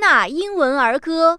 那英文儿歌